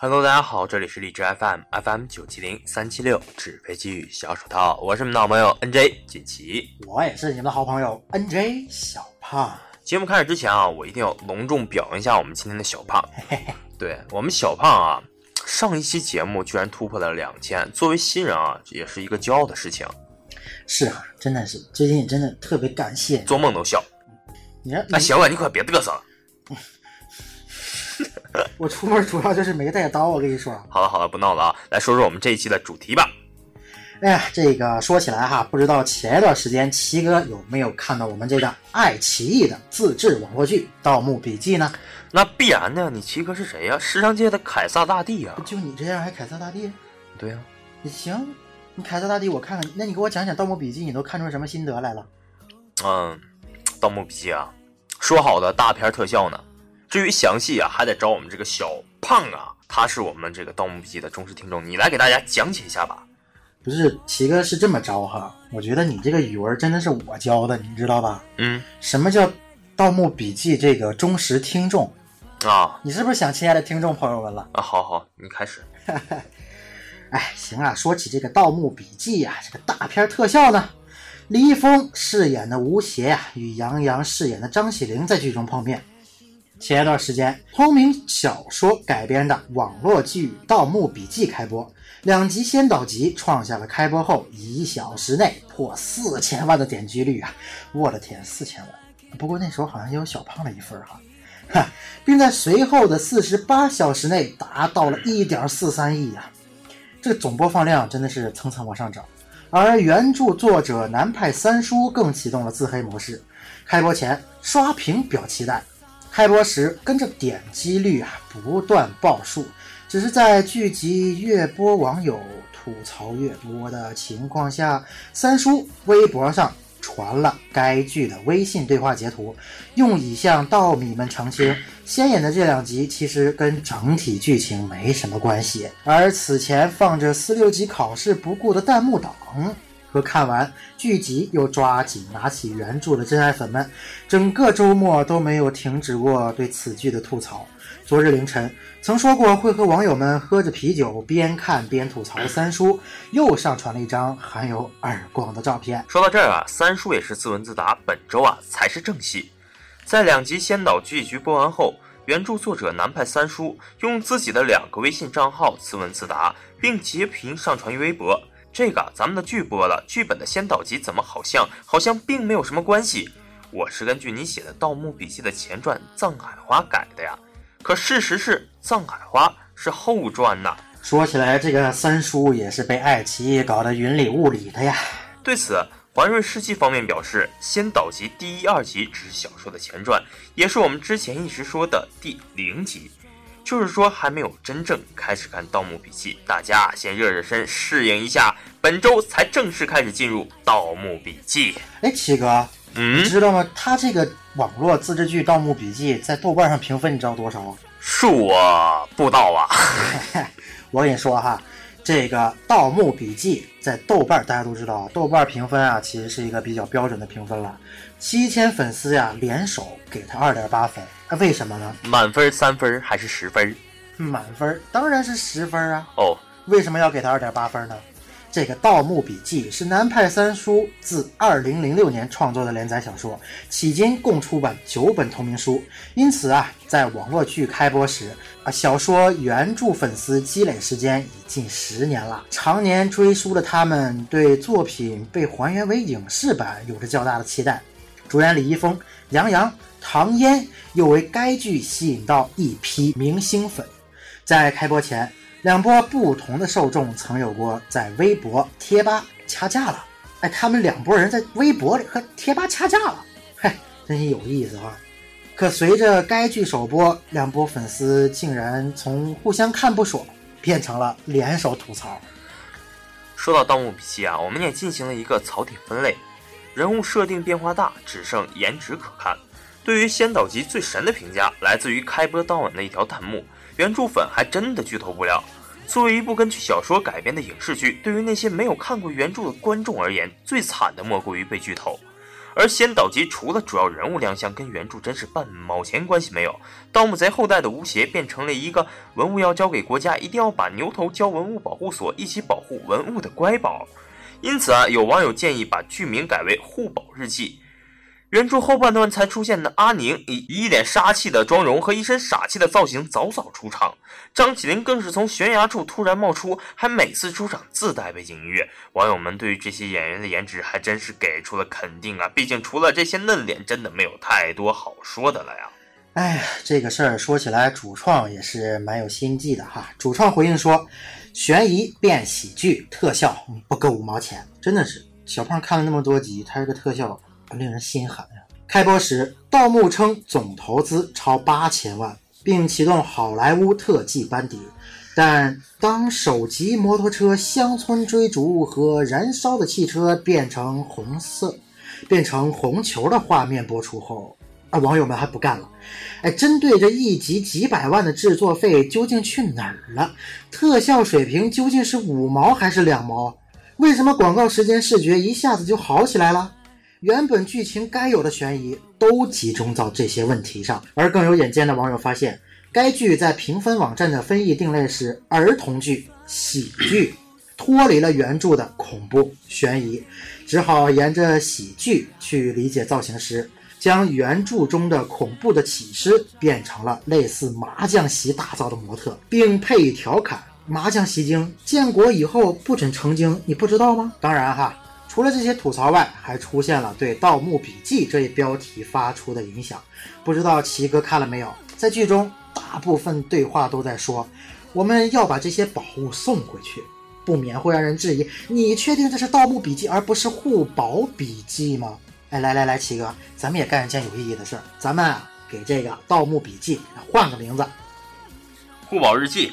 Hello，大家好，这里是荔枝 FM FM 九七零三七六纸飞机与小手套，我是你们的好朋友 NJ 锦旗。我也是你们的好朋友 NJ 小胖。节目开始之前啊，我一定要隆重表扬一下我们今天的小胖。对我们小胖啊，上一期节目居然突破了两千，作为新人啊，也是一个骄傲的事情。是啊，真的是，最近真的特别感谢。做梦都笑。你看，那行了，你可别嘚瑟了。我出门主要就是没带刀，我跟你说。好了好了，不闹了啊！来说说我们这一期的主题吧。哎呀，这个说起来哈，不知道前一段时间齐哥有没有看到我们这个爱奇艺的自制网络剧《盗墓笔记》呢？那必然的，你齐哥是谁呀？时尚界的凯撒大帝呀！就你这样还凯撒大帝？对呀。你行，你凯撒大帝我看看，那你给我讲讲《盗墓笔记》，你都看出什么心得来了？嗯，《盗墓笔记》啊，说好的大片特效呢？至于详细啊，还得找我们这个小胖啊，他是我们这个《盗墓笔记》的忠实听众，你来给大家讲解一下吧。不是，齐哥是这么着哈，我觉得你这个语文真的是我教的，你知道吧？嗯。什么叫《盗墓笔记》这个忠实听众啊？你是不是想亲爱的听众朋友们了？啊，好好，你开始。哎，行啊，说起这个《盗墓笔记》呀，这个大片特效呢，李易峰饰演的吴邪呀，与杨洋饰演的张起灵在剧中碰面。前一段时间，同名小说改编的网络剧《盗墓笔记》开播，两集先导集创下了开播后一小时内破四千万的点击率啊！我的天，四千万！不过那时候好像也有小胖的一份哈，哈，并在随后的四十八小时内达到了一点四三亿呀！这个总播放量真的是蹭蹭往上涨，而原著作者南派三叔更启动了自黑模式，开播前刷屏表期待。开播时跟着点击率啊不断爆数，只是在剧集越播网友吐槽越多的情况下，三叔微博上传了该剧的微信对话截图，用以向稻米们澄清，先演的这两集其实跟整体剧情没什么关系，而此前放着四六级考试不顾的弹幕党。看完剧集又抓紧拿起原著的真爱粉们，整个周末都没有停止过对此剧的吐槽。昨日凌晨曾说过会和网友们喝着啤酒边看边吐槽的三叔，又上传了一张含有耳光的照片。说到这儿啊，三叔也是自问自答：本周啊才是正戏。在两集先导剧集播完后，原著作者南派三叔用自己的两个微信账号自问自答，并截屏上传于微博。这个咱们的剧播了，剧本的先导集怎么好像好像并没有什么关系？我是根据你写的《盗墓笔记》的前传《藏海花》改的呀。可事实是，《藏海花》是后传呐。说起来，这个三叔也是被爱奇艺搞得云里雾里的呀。对此，环瑞世纪方面表示，先导集第一、二集只是小说的前传，也是我们之前一直说的第零集。就是说，还没有真正开始看《盗墓笔记》，大家先热热身，适应一下。本周才正式开始进入《盗墓笔记》。哎，七哥，嗯，你知道吗？他这个网络自制剧《盗墓笔记》在豆瓣上评分，你知道多少？恕我不知道啊。我跟你说哈，这个《盗墓笔记》在豆瓣，大家都知道，豆瓣评分啊，其实是一个比较标准的评分了。七千粉丝呀，联手给他二点八分。那为什么呢？满分三分还是十分？满分当然是十分啊！哦，为什么要给他二点八分呢？这个《盗墓笔记》是南派三叔自二零零六年创作的连载小说，迄今共出版九本同名书。因此啊，在网络剧开播时啊，小说原著粉丝积累时间已近十年了，常年追书的他们对作品被还原为影视版有着较大的期待。主演李易峰、杨洋。唐嫣又为该剧吸引到一批明星粉，在开播前，两波不同的受众曾有过在微博、贴吧掐架了。哎，他们两拨人在微博里和贴吧掐架了，嗨，真是有意思啊！可随着该剧首播，两波粉丝竟然从互相看不爽变成了联手吐槽。说到《盗墓笔记》啊，我们也进行了一个槽点分类，人物设定变化大，只剩颜值可看。对于先导集最神的评价，来自于开播当晚的一条弹幕。原著粉还真的剧透不了。作为一部根据小说改编的影视剧，对于那些没有看过原著的观众而言，最惨的莫过于被剧透。而先导集除了主要人物亮相，跟原著真是半毛钱关系没有。盗墓贼后代的吴邪变成了一个文物要交给国家，一定要把牛头交文物保护所，一起保护文物的乖宝。因此啊，有网友建议把剧名改为《护宝日记》。原著后半段才出现的阿宁，以一脸杀气的妆容和一身傻气的造型早早出场。张起灵更是从悬崖处突然冒出，还每次出场自带背景音乐。网友们对于这些演员的颜值还真是给出了肯定啊！毕竟除了这些嫩脸，真的没有太多好说的了呀。哎，这个事儿说起来，主创也是蛮有心计的哈。主创回应说，悬疑变喜剧，特效不够五毛钱，真的是小胖看了那么多集，他这个特效。令人心寒呀！开播时，盗墓称总投资超八千万，并启动好莱坞特技班底。但当首集摩托车乡村追逐和燃烧的汽车变成红色、变成红球的画面播出后，啊，网友们还不干了！哎，针对这一集几百万的制作费究竟去哪儿了？特效水平究竟是五毛还是两毛？为什么广告时间视觉一下子就好起来了？原本剧情该有的悬疑都集中到这些问题上，而更有眼尖的网友发现，该剧在评分网站的分译定类是儿童剧、喜剧，脱离了原著的恐怖悬疑，只好沿着喜剧去理解造型师，将原著中的恐怖的起尸变成了类似麻将席打造的模特，并配以调侃：“麻将席精，建国以后不准成精，你不知道吗？”当然哈。除了这些吐槽外，还出现了对《盗墓笔记》这一标题发出的影响。不知道齐哥看了没有？在剧中，大部分对话都在说：“我们要把这些宝物送回去，不免会让人质疑：你确定这是《盗墓笔记》而不是《护宝笔记》吗？”哎，来来来，齐哥，咱们也干一件有意义的事儿，咱们啊，给这个《盗墓笔记》换个名字，《护宝日记》。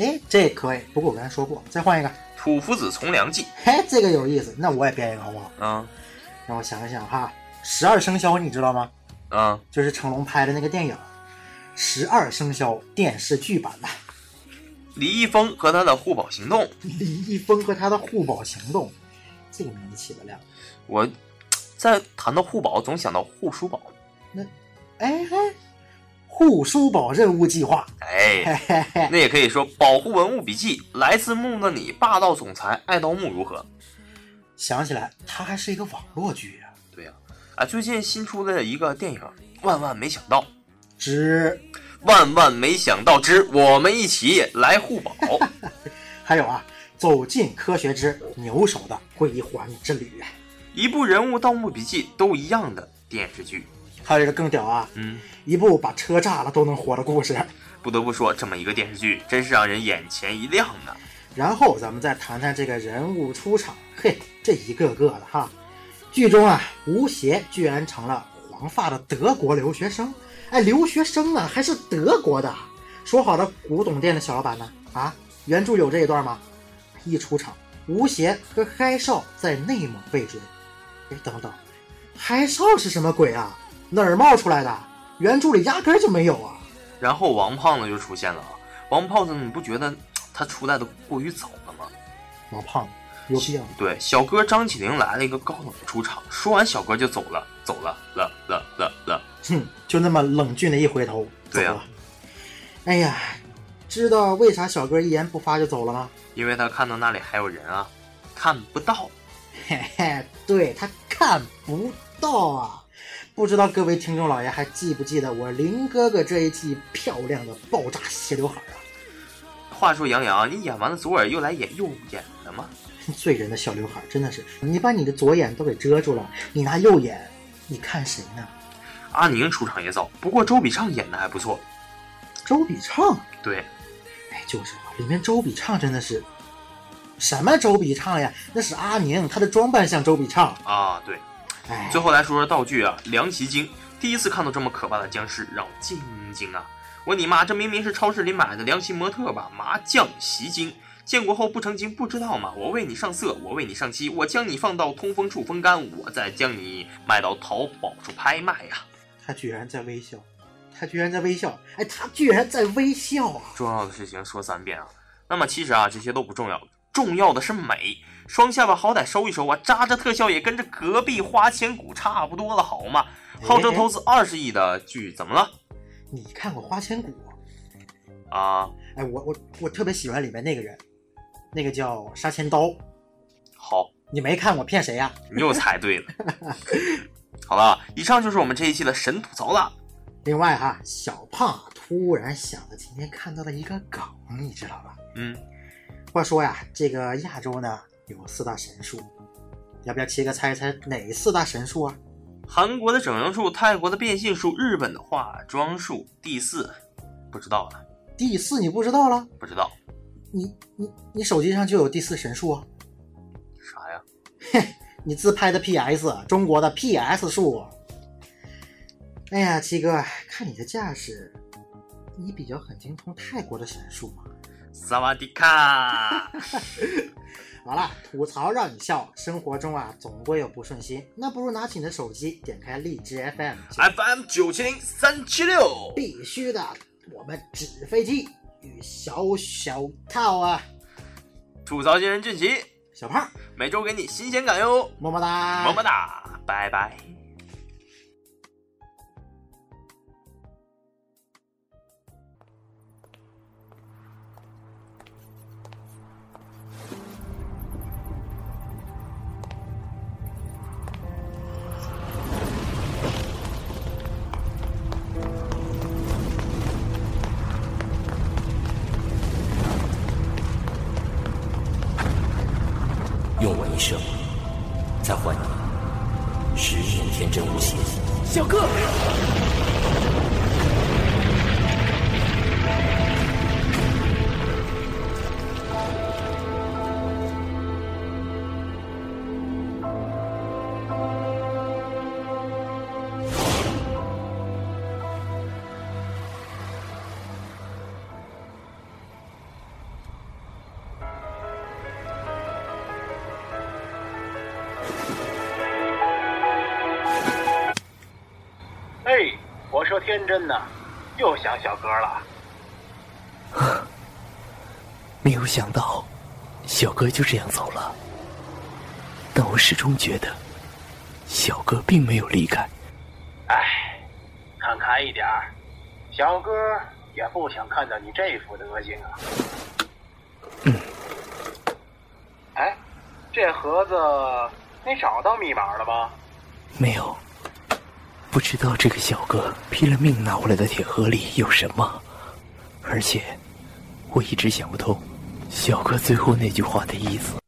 哎，这可以。不过我刚才说过，再换一个。土夫子从良记，嘿，这个有意思，那我也编一个好不好？嗯，让我想一想哈，十二生肖你知道吗？嗯，就是成龙拍的那个电影《十二生肖》电视剧版的。李易峰和他的护宝行动。李易峰和他的护宝行动，这个名字起的亮。我在谈到护宝，总想到护书宝。那，哎嘿。护书宝任务计划，哎，那也可以说保护文物笔记。来自墓的你，霸道总裁爱盗墓如何？想起来，它还是一个网络剧啊。对呀，啊，最近新出的一个电影《万万没想到》之万万没想到之我们一起来护宝。还有啊，走进科学之牛首的归还之旅，一部人物盗墓笔记都一样的电视剧。还有一个更屌啊，嗯，一部把车炸了都能活的故事。不得不说，这么一个电视剧真是让人眼前一亮呢。然后咱们再谈谈这个人物出场，嘿，这一个个的哈。剧中啊，吴邪居然成了黄发的德国留学生，哎，留学生呢还是德国的。说好的古董店的小老板呢？啊，原著有这一段吗？一出场，吴邪和嗨少在内蒙被追。哎，等等，嗨少是什么鬼啊？哪儿冒出来的？原著里压根儿就没有啊！然后王胖子就出现了。王胖子，你不觉得他出来的过于早了吗？王胖子有病。对，小哥张起灵来了一个高冷的出场，说完小哥就走了，走了了了了了。哼，就那么冷峻的一回头，对呀。哎呀，知道为啥小哥一言不发就走了吗？因为他看到那里还有人啊，看不到。嘿嘿，对他看不到啊。不知道各位听众老爷还记不记得我林哥哥这一季漂亮的爆炸斜刘海啊？话说杨洋，你演完了左耳又来演右眼了吗？醉 人的小刘海真的是，你把你的左眼都给遮住了，你拿右眼，你看谁呢？阿宁出场也早，不过周笔畅演的还不错。周笔畅？对，哎，就是啊，里面周笔畅真的是什么周笔畅呀？那是阿宁，她的装扮像周笔畅啊，对。最后来说说道具啊，凉席精，第一次看到这么可怕的僵尸，让我惊惊啊！我你妈，这明明是超市里买的凉席模特吧？麻将席精，建国后不成精不知道吗？我为你上色，我为你上漆，我将你放到通风处风干，我再将你卖到淘宝处拍卖呀！他居然在微笑，他居然在微笑，哎，他居然在微笑啊！重要的事情说三遍啊！那么其实啊，这些都不重要，重要的是美。双下巴好歹收一收啊，扎着特效也跟着隔壁花千骨差不多了，好吗？号称投资二十亿的剧怎么了？你看过《花千骨》啊？哎，我我我特别喜欢里面那个人，那个叫杀千刀。好，你没看我骗谁呀？你又猜对了。好了，以上就是我们这一期的神吐槽了。另外哈，小胖突然想到今天看到的一个梗，你知道吧？嗯。话说呀，这个亚洲呢有四大神术，要不要七哥猜一猜哪四大神术啊？韩国的整容术，泰国的变性术，日本的化妆术。第四，不知道了。第四你不知道了？不知道。你你你手机上就有第四神术啊？啥呀？嘿，你自拍的 PS，中国的 PS 术。哎呀，七哥，看你的架势，你比较很精通泰国的神术嘛？萨瓦迪卡！好了，吐槽让你笑，生活中啊总归有不顺心，那不如拿起你的手机，点开荔枝 FM，FM 九。七零三七六，必须的，我们纸飞机与小小套啊，吐槽新人俊奇，小胖，每周给你新鲜感哟，么么哒，么么哒，拜拜。十年天真无邪。小哥。天真呢，又想小哥了。没有想到，小哥就这样走了。但我始终觉得，小哥并没有离开。唉，看开一点小哥也不想看到你这副德行啊。嗯。哎，这盒子你找到密码了吗？没有。不知道这个小哥拼了命拿回来的铁盒里有什么，而且我一直想不通，小哥最后那句话的意思。